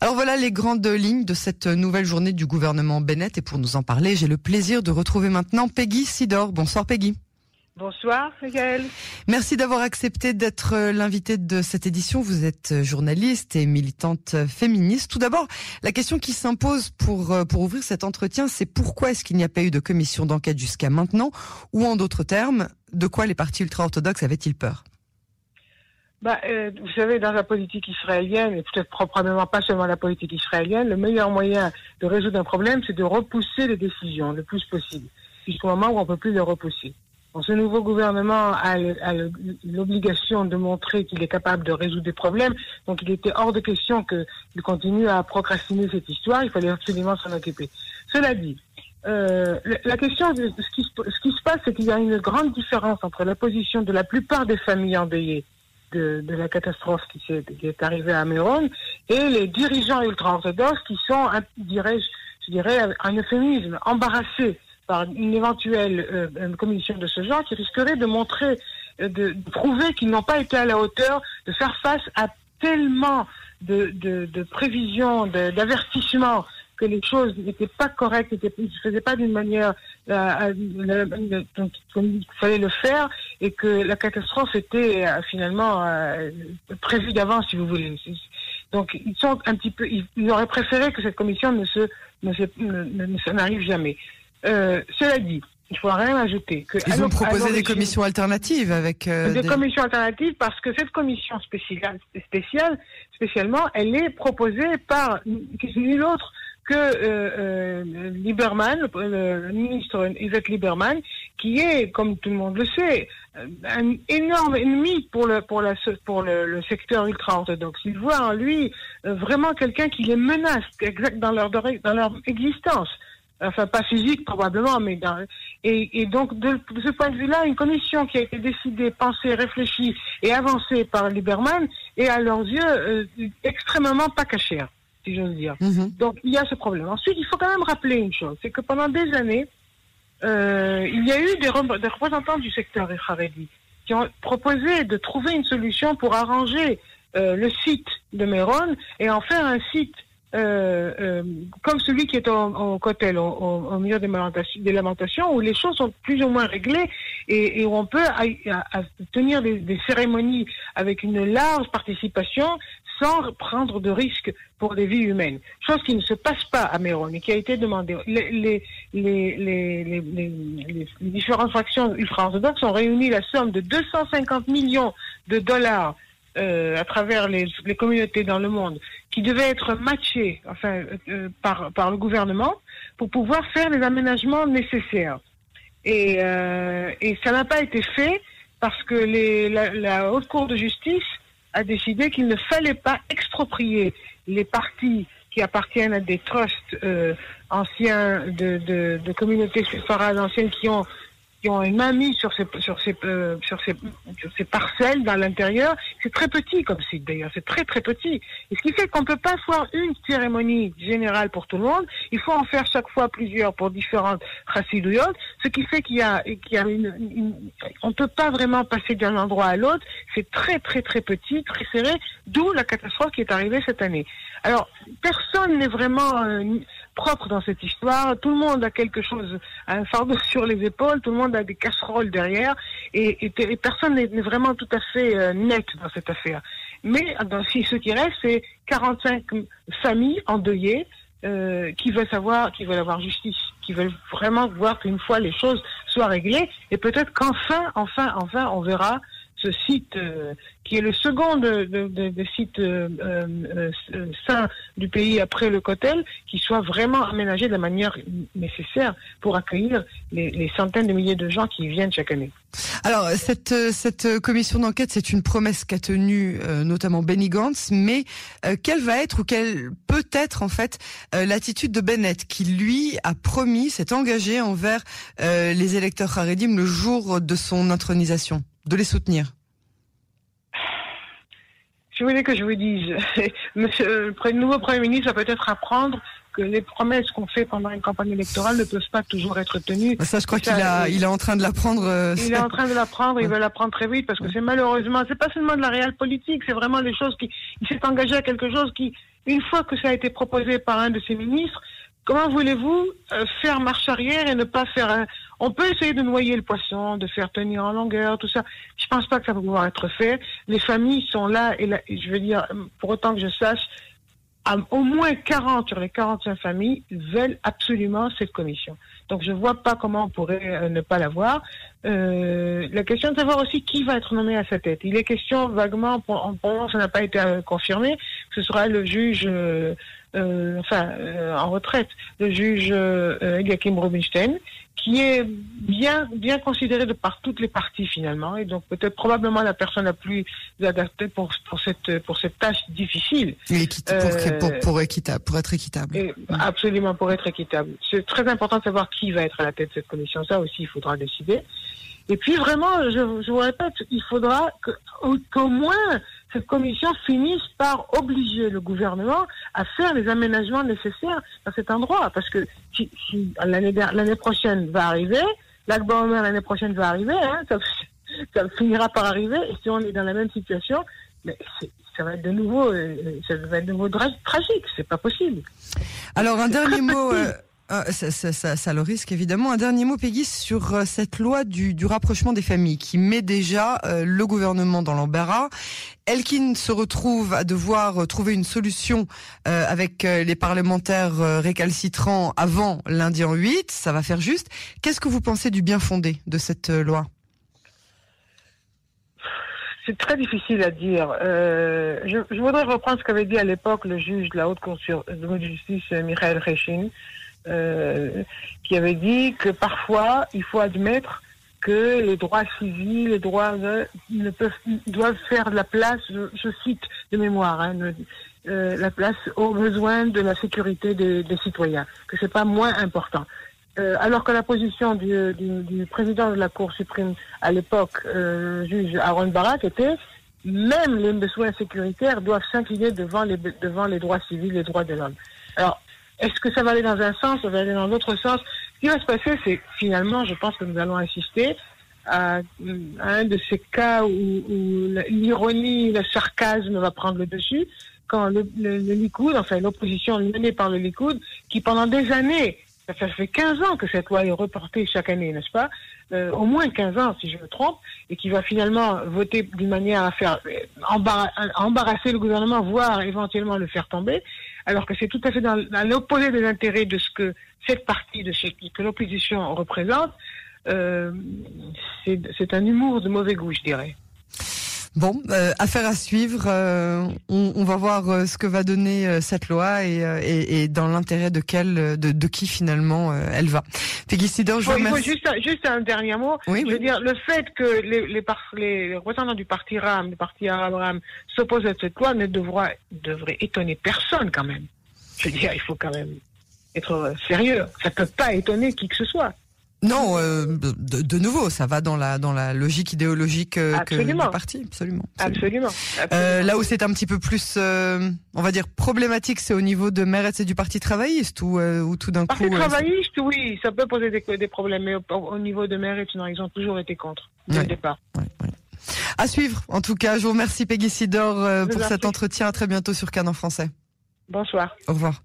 Alors voilà les grandes lignes de cette nouvelle journée du gouvernement Bennett et pour nous en parler, j'ai le plaisir de retrouver maintenant Peggy Sidor. Bonsoir Peggy. Bonsoir, Gaëlle. Merci d'avoir accepté d'être l'invité de cette édition. Vous êtes journaliste et militante féministe. Tout d'abord, la question qui s'impose pour, pour ouvrir cet entretien, c'est pourquoi est-ce qu'il n'y a pas eu de commission d'enquête jusqu'à maintenant? Ou en d'autres termes, de quoi les partis ultra-orthodoxes avaient-ils peur? Bah, euh, vous savez, dans la politique israélienne, et peut-être probablement pas seulement la politique israélienne, le meilleur moyen de résoudre un problème, c'est de repousser les décisions le plus possible, jusqu'au moment où on peut plus les repousser. ce nouveau gouvernement a, l'obligation de montrer qu'il est capable de résoudre des problèmes, donc il était hors de question qu'il continue à procrastiner cette histoire, il fallait absolument s'en occuper. Cela dit, euh, la question de ce qui, ce qui se passe, c'est qu'il y a une grande différence entre la position de la plupart des familles endeuillées de, la catastrophe qui, est, est arrivée à Méron et les dirigeants ultra-orthodoxes qui sont, dirais-je, je dirais, un euphémisme, embarrassés par une éventuelle euh, commission de ce genre qui risquerait de montrer, euh, de, prouver qu'ils n'ont pas été à la hauteur de faire face à tellement de, de, prévisions, d'avertissements que les choses n'étaient pas correctes, ne se faisaient pas d'une manière euh, euh comme il fallait le faire, et que la catastrophe était euh, finalement euh, prévue d'avance, si vous voulez. Donc ils sont un petit peu, ils, auraient préféré que cette commission ne se, ne, se, n'arrive jamais. cela dit, il faut rien ajouter. Que Ils ont proposé des commissions alternatives avec des, commissions alternatives parce que cette commission spéciale, spéciale, spécialement, elle est proposée par nul autre que euh, euh, Lieberman, le, ministre Yvette Lieberman, qui est, comme tout le monde le sait, un énorme ennemi pour le pour la pour le, secteur ultra-orthodoxe. Il voit en lui euh, vraiment quelqu'un qui les menace exact dans leur dans leur existence. Enfin, pas physique probablement, mais dans, et, donc de, ce point de vue-là, une commission qui a été décidée, pensée, réfléchie et avancée par Lieberman est à leurs yeux euh, extrêmement pas cachère si j'ose dire. Mhm. Donc il y a ce problème. Ensuite, il faut quand même rappeler une chose, c'est que pendant des années, euh, il y a eu des, représentants du secteur Haredi qui ont proposé de trouver une solution pour arranger euh, le site de Méron et en faire un site comme celui qui est au Cotel, au, au, milieu des lamentations, où les choses sont plus ou moins réglées et, où on peut tenir des, cérémonies avec une large participation sans prendre de risques pour des vies humaines. Chose qui ne se passe pas à Méron et qui a été demandée. Les, les différentes fractions ultra-orthodoxes ont réuni la somme de 250 millions de dollars euh, à travers les, communautés dans le monde, qui devaient être matchés enfin, euh, par, le gouvernement pour pouvoir faire les aménagements nécessaires. Et, euh, ça n'a pas été fait parce que la, Haute Cour de justice a décidé qu'il ne fallait pas exproprier les partis qui appartiennent à des trusts anciens de communautés séfarades anciennes qui ont qui ont une main mise sur ces, sur euh, sur sur ces parcelles dans l'intérieur. C'est très petit comme site d'ailleurs, c'est très très petit. Et ce qui fait qu'on ne peut pas faire une cérémonie générale pour tout le monde, il faut en faire chaque fois plusieurs pour différentes chassidouyot, ce qui fait qu'il y a, qu'il y a une, une, on ne peut pas vraiment passer d'un endroit à l'autre, c'est très très très petit, très serré, d'où la catastrophe qui est arrivée cette année. Alors, personne n'est vraiment... Euh, propre dans cette histoire. Tout le monde a quelque chose, un fardeau sur les épaules, tout le monde a des casseroles derrière, et, personne n'est vraiment tout à fait euh, net dans cette affaire. Mais dans, si, ce qui reste, c'est 45 familles endeuillées euh, qui veulent savoir, qui veulent avoir justice, qui veulent vraiment voir qu'une fois les choses soient réglées, et peut-être qu'enfin, enfin, enfin, on verra ce site euh, qui est le second de, de, de, sites euh, euh, sains du pays après le Cotel, qui soit vraiment aménagé de la manière nécessaire pour accueillir les, centaines de milliers de gens qui viennent chaque année. Alors cette cette commission d'enquête, c'est une promesse qu'a tenue notamment Benny Gantz, mais quelle va être ou quelle peut être en fait l'attitude de Bennett, qui lui a promis, s'est engagé envers les électeurs Haredim le jour de son intronisation? De les soutenir Je voulais que je vous dise, Monsieur, le nouveau Premier ministre va peut-être apprendre que les promesses qu'on fait pendant une campagne électorale ne peuvent pas toujours être tenues. Ça, je crois qu'il a, il est en train de l'apprendre. Euh, il est en train de l'apprendre, il veut l'apprendre très vite parce que c'est malheureusement, c'est pas seulement de la réelle politique, c'est vraiment les choses qui, il s'est engagé à quelque chose qui, une fois que ça a été proposé par un de ses ministres, comment voulez-vous euh, faire marche arrière et ne pas faire un... On peut essayer de noyer le poisson, de faire tenir en longueur, tout ça. Je pense pas que ça va pouvoir être fait. Les familles sont là et, là, je veux dire, pour autant que je sache, au moins 40 sur les 45 familles veulent absolument cette commission. Donc je ne vois pas comment on pourrait euh, ne pas l'avoir. Euh, la question de savoir aussi qui va être nommé à sa tête. Il est question vaguement, pour, pour ça n'a pas été euh, confirmé, ce sera le juge, euh enfin en retraite, le juge Eliakim Rubinstein, qui est bien bien considéré de par toutes les parties finalement. Et donc peut-être probablement la personne la plus adaptée pour pour cette pour cette tâche difficile. Et pour, pour, pour, équitable pour être équitable. et, absolument pour être équitable. C'est très important de savoir qui va être à la tête de cette commission. Ça aussi il faudra décider et puis vraiment je, je vous répète il faudra qu'au moins cette commission finisse par obliger le gouvernement à faire les aménagements nécessaires à cet endroit. Parce que si, si l'année prochaine va arriver, l'Akbar l'année prochaine va arriver, hein, ça, ça, finira par arriver, et si on est dans la même situation, mais ça va être de nouveau, euh, ça va être de nouveau tragique, c'est pas possible. Alors un dernier mot. Euh, ah, ça, le risque évidemment. Un dernier mot, Peggy, sur euh, cette loi du, rapprochement des familles qui met déjà euh, le gouvernement dans l'embarras. Elkin se retrouve à devoir euh, trouver une solution avec les parlementaires récalcitrants avant lundi en 8. Ça va faire juste. Qu'est-ce que vous pensez du bien fondé de cette loi? C'est très difficile à dire. je, je, voudrais reprendre ce qu'avait dit à l'époque le juge de la Haute Cour de justice, Michael Rechin. Euh, qui avait dit que parfois il faut admettre que les droits civils, les droits ne peuvent, doivent faire la place, je, cite de mémoire, hein, euh, la place aux besoins de la sécurité des, citoyens, que c'est pas moins important. Euh, alors que la position du, du, du, président de la Cour suprême à l'époque, euh, juge Aaron Barak, était même les besoins sécuritaires doivent s'incliner devant les, devant les droits civils, les droits de l'homme. Alors, est-ce que ça va aller dans un sens, ça va aller dans l'autre sens? Ce qui va se passer, c'est finalement, je pense que nous allons assister à, un de ces cas où, l'ironie, le sarcasme va prendre le dessus, quand le, le, Likoud, enfin l'opposition menée par le Likoud, qui pendant des années, ça fait 15 ans que cette loi est reportée chaque année, n'est-ce pas? Euh, Au moins 15 ans, si je me trompe, et qui va finalement voter d'une manière à faire embarrasser le gouvernement, voire éventuellement le faire tomber alors que c'est tout à fait dans, l'opposé des intérêts de ce que cette partie de ce que l'opposition représente. Euh, c'est un humour de mauvais goût, je dirais. Bon, euh, affaire à suivre. Euh, on, on, va voir euh, ce que va donner euh, cette loi et, et, et dans l'intérêt de quel, de, de, qui finalement elle va. Peggy Sidor, je vous remercie. Juste, juste, un dernier mot. Oui, je veux dire, le fait que les, les, les, représentants du parti RAM, du parti Arabe RAM, s'opposent à cette loi ne devra, devrait étonner personne quand même. Je veux dire, il faut quand même être sérieux. Ça peut pas étonner qui que ce soit. Non, euh, de, de, nouveau, ça va dans la dans la logique idéologique euh, que parti, absolument. Absolument. Euh, là où c'est un petit peu plus, euh, on va dire problématique, c'est au niveau de Meretz et du parti travailliste ou ou tout d'un coup. Parti travailliste, oui, ça peut poser des, des problèmes, mais au, niveau de Meretz, non, ils ont toujours été contre dès le départ. À suivre. En tout cas, je vous remercie Peggy Sidor pour cet entretien. À très bientôt sur Canon Français. Bonsoir. Au revoir.